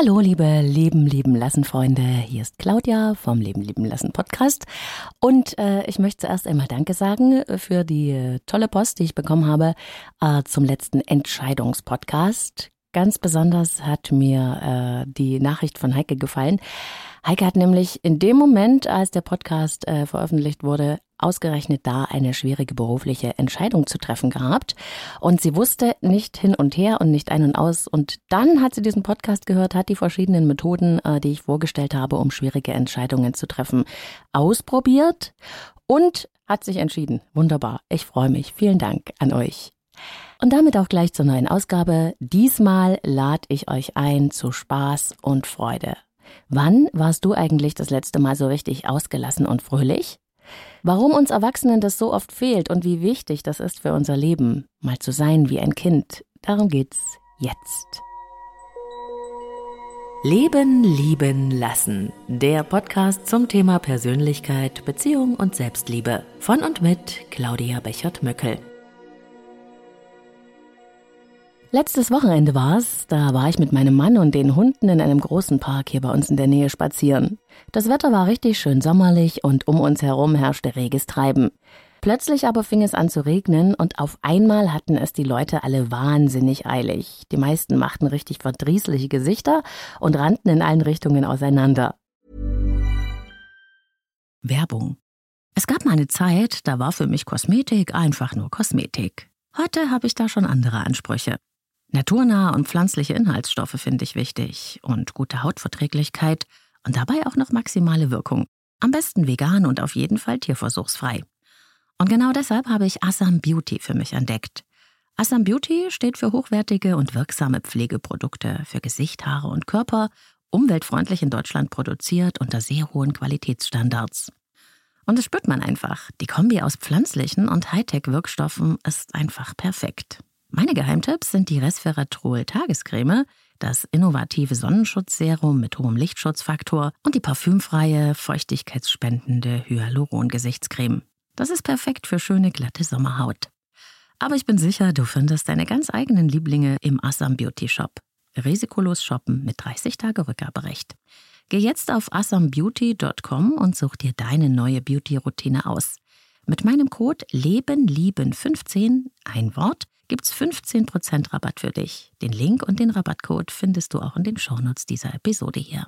Hallo, liebe Leben lieben lassen Freunde. Hier ist Claudia vom Leben lieben lassen Podcast. Und äh, ich möchte zuerst einmal Danke sagen für die äh, tolle Post, die ich bekommen habe äh, zum letzten Entscheidungspodcast. Ganz besonders hat mir äh, die Nachricht von Heike gefallen. Heike hat nämlich in dem Moment, als der Podcast äh, veröffentlicht wurde, ausgerechnet da eine schwierige berufliche Entscheidung zu treffen gehabt. Und sie wusste nicht hin und her und nicht ein und aus. Und dann hat sie diesen Podcast gehört, hat die verschiedenen Methoden, äh, die ich vorgestellt habe, um schwierige Entscheidungen zu treffen, ausprobiert und hat sich entschieden. Wunderbar. Ich freue mich. Vielen Dank an euch. Und damit auch gleich zur neuen Ausgabe. Diesmal lade ich euch ein zu Spaß und Freude. Wann warst du eigentlich das letzte Mal so richtig ausgelassen und fröhlich? Warum uns Erwachsenen das so oft fehlt und wie wichtig das ist für unser Leben, mal zu sein wie ein Kind, darum geht's jetzt. Leben, lieben, lassen. Der Podcast zum Thema Persönlichkeit, Beziehung und Selbstliebe. Von und mit Claudia Bechert-Möckel. Letztes Wochenende war's, da war ich mit meinem Mann und den Hunden in einem großen Park hier bei uns in der Nähe spazieren. Das Wetter war richtig schön sommerlich und um uns herum herrschte reges Treiben. Plötzlich aber fing es an zu regnen und auf einmal hatten es die Leute alle wahnsinnig eilig. Die meisten machten richtig verdrießliche Gesichter und rannten in allen Richtungen auseinander. Werbung. Es gab mal eine Zeit, da war für mich Kosmetik einfach nur Kosmetik. Heute habe ich da schon andere Ansprüche. Naturnahe und pflanzliche Inhaltsstoffe finde ich wichtig und gute Hautverträglichkeit und dabei auch noch maximale Wirkung. Am besten vegan und auf jeden Fall tierversuchsfrei. Und genau deshalb habe ich Assam Beauty für mich entdeckt. Assam Beauty steht für hochwertige und wirksame Pflegeprodukte für Gesicht, Haare und Körper, umweltfreundlich in Deutschland produziert unter sehr hohen Qualitätsstandards. Und das spürt man einfach. Die Kombi aus pflanzlichen und Hightech-Wirkstoffen ist einfach perfekt. Meine Geheimtipps sind die Resveratrol Tagescreme, das innovative Sonnenschutzserum mit hohem Lichtschutzfaktor und die parfümfreie, feuchtigkeitsspendende Hyaluron-Gesichtscreme. Das ist perfekt für schöne, glatte Sommerhaut. Aber ich bin sicher, du findest deine ganz eigenen Lieblinge im Assam Beauty Shop. Risikolos shoppen mit 30 Tage Rückgaberecht. Geh jetzt auf assambeauty.com und such dir deine neue Beauty-Routine aus. Mit meinem Code LebenLieben15, ein Wort, gibt's 15% Rabatt für dich. Den Link und den Rabattcode findest du auch in den Shownotes dieser Episode hier.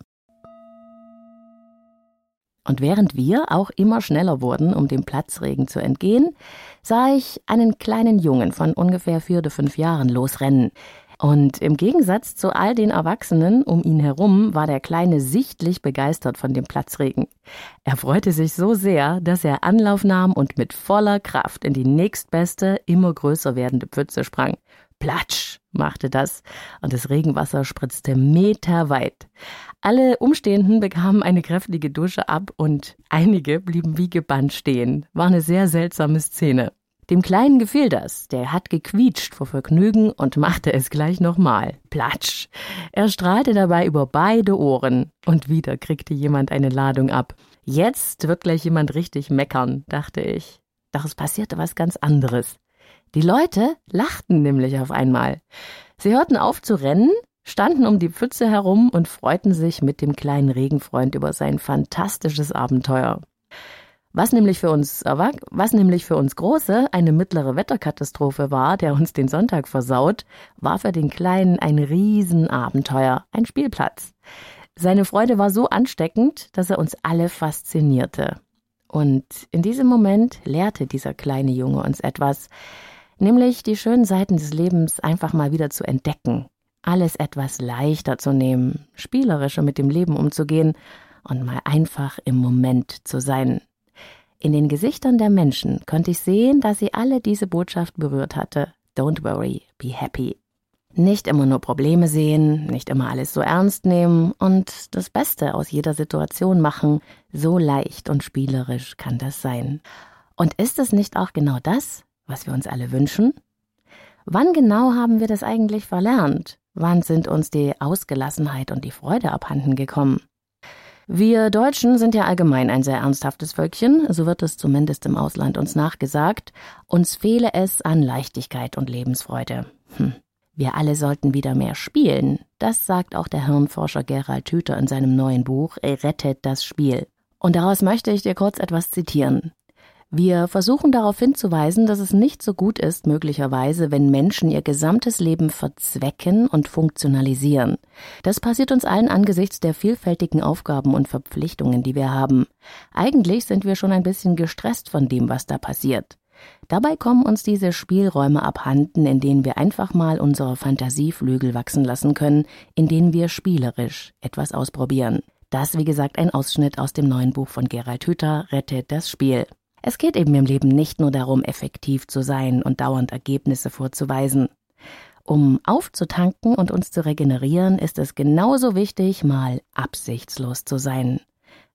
Und während wir auch immer schneller wurden, um dem Platzregen zu entgehen, sah ich einen kleinen Jungen von ungefähr vier oder fünf Jahren losrennen. Und im Gegensatz zu all den Erwachsenen um ihn herum war der Kleine sichtlich begeistert von dem Platzregen. Er freute sich so sehr, dass er Anlauf nahm und mit voller Kraft in die nächstbeste, immer größer werdende Pfütze sprang. Platsch machte das, und das Regenwasser spritzte meterweit. Alle Umstehenden bekamen eine kräftige Dusche ab und einige blieben wie gebannt stehen. War eine sehr seltsame Szene. Dem Kleinen gefiel das. Der hat gequietscht vor Vergnügen und machte es gleich nochmal. Platsch. Er strahlte dabei über beide Ohren. Und wieder kriegte jemand eine Ladung ab. Jetzt wird gleich jemand richtig meckern, dachte ich. Doch es passierte was ganz anderes. Die Leute lachten nämlich auf einmal. Sie hörten auf zu rennen, standen um die Pfütze herum und freuten sich mit dem kleinen Regenfreund über sein fantastisches Abenteuer. Was nämlich für uns, was nämlich für uns Große eine mittlere Wetterkatastrophe war, der uns den Sonntag versaut, war für den Kleinen ein Riesenabenteuer, ein Spielplatz. Seine Freude war so ansteckend, dass er uns alle faszinierte. Und in diesem Moment lehrte dieser kleine Junge uns etwas, nämlich die schönen Seiten des Lebens einfach mal wieder zu entdecken, alles etwas leichter zu nehmen, spielerischer mit dem Leben umzugehen und mal einfach im Moment zu sein. In den Gesichtern der Menschen konnte ich sehen, dass sie alle diese Botschaft berührt hatte. Don't worry, be happy. Nicht immer nur Probleme sehen, nicht immer alles so ernst nehmen und das Beste aus jeder Situation machen. So leicht und spielerisch kann das sein. Und ist es nicht auch genau das, was wir uns alle wünschen? Wann genau haben wir das eigentlich verlernt? Wann sind uns die Ausgelassenheit und die Freude abhanden gekommen? Wir Deutschen sind ja allgemein ein sehr ernsthaftes Völkchen, so wird es zumindest im Ausland uns nachgesagt. Uns fehle es an Leichtigkeit und Lebensfreude. Hm. Wir alle sollten wieder mehr spielen. Das sagt auch der Hirnforscher Gerald Hüther in seinem neuen Buch Rettet das Spiel. Und daraus möchte ich dir kurz etwas zitieren. Wir versuchen darauf hinzuweisen, dass es nicht so gut ist, möglicherweise, wenn Menschen ihr gesamtes Leben verzwecken und funktionalisieren. Das passiert uns allen angesichts der vielfältigen Aufgaben und Verpflichtungen, die wir haben. Eigentlich sind wir schon ein bisschen gestresst von dem, was da passiert. Dabei kommen uns diese Spielräume abhanden, in denen wir einfach mal unsere Fantasieflügel wachsen lassen können, in denen wir spielerisch etwas ausprobieren. Das, wie gesagt, ein Ausschnitt aus dem neuen Buch von Gerald Hüther, Rettet das Spiel. Es geht eben im Leben nicht nur darum, effektiv zu sein und dauernd Ergebnisse vorzuweisen. Um aufzutanken und uns zu regenerieren, ist es genauso wichtig, mal absichtslos zu sein.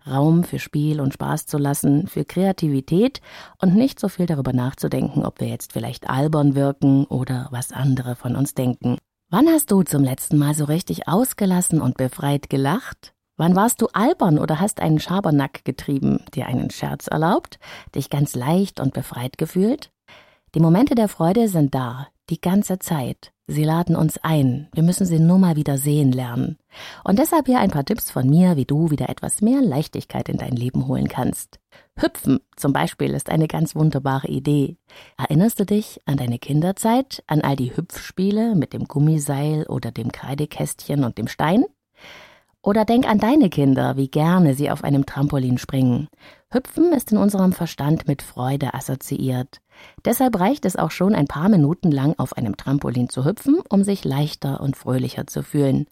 Raum für Spiel und Spaß zu lassen, für Kreativität und nicht so viel darüber nachzudenken, ob wir jetzt vielleicht albern wirken oder was andere von uns denken. Wann hast du zum letzten Mal so richtig ausgelassen und befreit gelacht? Wann warst du albern oder hast einen Schabernack getrieben, dir einen Scherz erlaubt, dich ganz leicht und befreit gefühlt? Die Momente der Freude sind da, die ganze Zeit. Sie laden uns ein. Wir müssen sie nur mal wieder sehen lernen. Und deshalb hier ein paar Tipps von mir, wie du wieder etwas mehr Leichtigkeit in dein Leben holen kannst. Hüpfen zum Beispiel ist eine ganz wunderbare Idee. Erinnerst du dich an deine Kinderzeit, an all die Hüpfspiele mit dem Gummiseil oder dem Kreidekästchen und dem Stein? Oder denk an deine Kinder, wie gerne sie auf einem Trampolin springen. Hüpfen ist in unserem Verstand mit Freude assoziiert. Deshalb reicht es auch schon ein paar Minuten lang auf einem Trampolin zu hüpfen, um sich leichter und fröhlicher zu fühlen.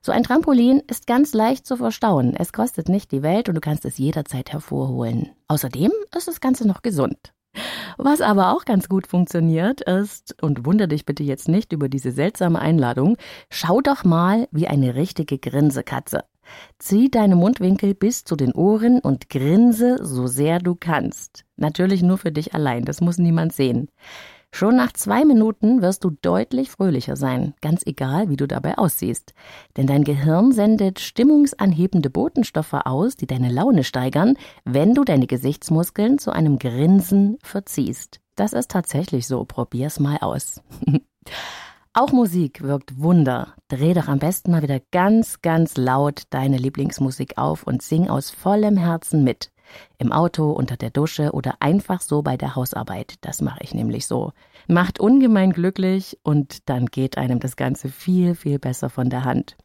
So ein Trampolin ist ganz leicht zu verstauen. Es kostet nicht die Welt und du kannst es jederzeit hervorholen. Außerdem ist das Ganze noch gesund. Was aber auch ganz gut funktioniert ist, und wunder dich bitte jetzt nicht über diese seltsame Einladung, schau doch mal wie eine richtige Grinsekatze. Zieh deine Mundwinkel bis zu den Ohren und grinse so sehr du kannst. Natürlich nur für dich allein, das muss niemand sehen. Schon nach zwei Minuten wirst du deutlich fröhlicher sein, ganz egal, wie du dabei aussiehst. Denn dein Gehirn sendet stimmungsanhebende Botenstoffe aus, die deine Laune steigern, wenn du deine Gesichtsmuskeln zu einem Grinsen verziehst. Das ist tatsächlich so. Probier's mal aus. Auch Musik wirkt Wunder. Dreh doch am besten mal wieder ganz, ganz laut deine Lieblingsmusik auf und sing aus vollem Herzen mit. Im Auto, unter der Dusche oder einfach so bei der Hausarbeit. Das mache ich nämlich so. Macht ungemein glücklich und dann geht einem das Ganze viel, viel besser von der Hand.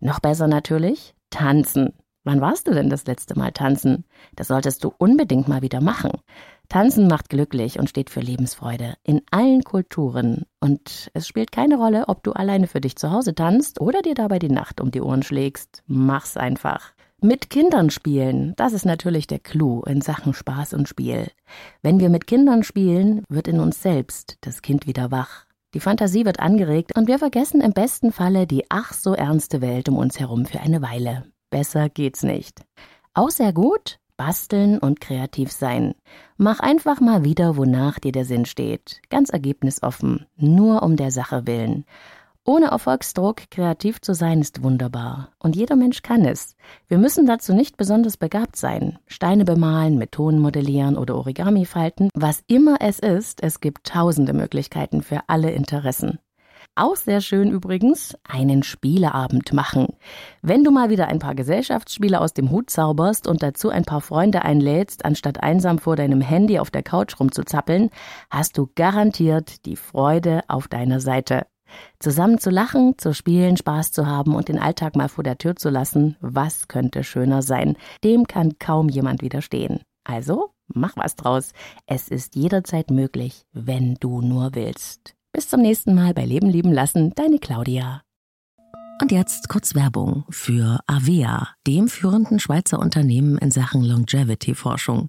Noch besser natürlich tanzen. Wann warst du denn das letzte Mal tanzen? Das solltest du unbedingt mal wieder machen. Tanzen macht glücklich und steht für Lebensfreude in allen Kulturen. Und es spielt keine Rolle, ob du alleine für dich zu Hause tanzt oder dir dabei die Nacht um die Ohren schlägst. Mach's einfach. Mit Kindern spielen, das ist natürlich der Clou in Sachen Spaß und Spiel. Wenn wir mit Kindern spielen, wird in uns selbst das Kind wieder wach. Die Fantasie wird angeregt und wir vergessen im besten Falle die ach so ernste Welt um uns herum für eine Weile. Besser geht's nicht. Auch sehr gut, basteln und kreativ sein. Mach einfach mal wieder, wonach dir der Sinn steht. Ganz ergebnisoffen, nur um der Sache willen. Ohne Erfolgsdruck kreativ zu sein ist wunderbar. Und jeder Mensch kann es. Wir müssen dazu nicht besonders begabt sein. Steine bemalen, mit modellieren oder Origami falten. Was immer es ist, es gibt tausende Möglichkeiten für alle Interessen. Auch sehr schön übrigens, einen Spieleabend machen. Wenn du mal wieder ein paar Gesellschaftsspiele aus dem Hut zauberst und dazu ein paar Freunde einlädst, anstatt einsam vor deinem Handy auf der Couch rumzuzappeln, hast du garantiert die Freude auf deiner Seite. Zusammen zu lachen, zu spielen, Spaß zu haben und den Alltag mal vor der Tür zu lassen, was könnte schöner sein? Dem kann kaum jemand widerstehen. Also, mach was draus. Es ist jederzeit möglich, wenn du nur willst. Bis zum nächsten Mal bei Leben lieben lassen, deine Claudia. Und jetzt kurz Werbung für Avea, dem führenden Schweizer Unternehmen in Sachen Longevity-Forschung.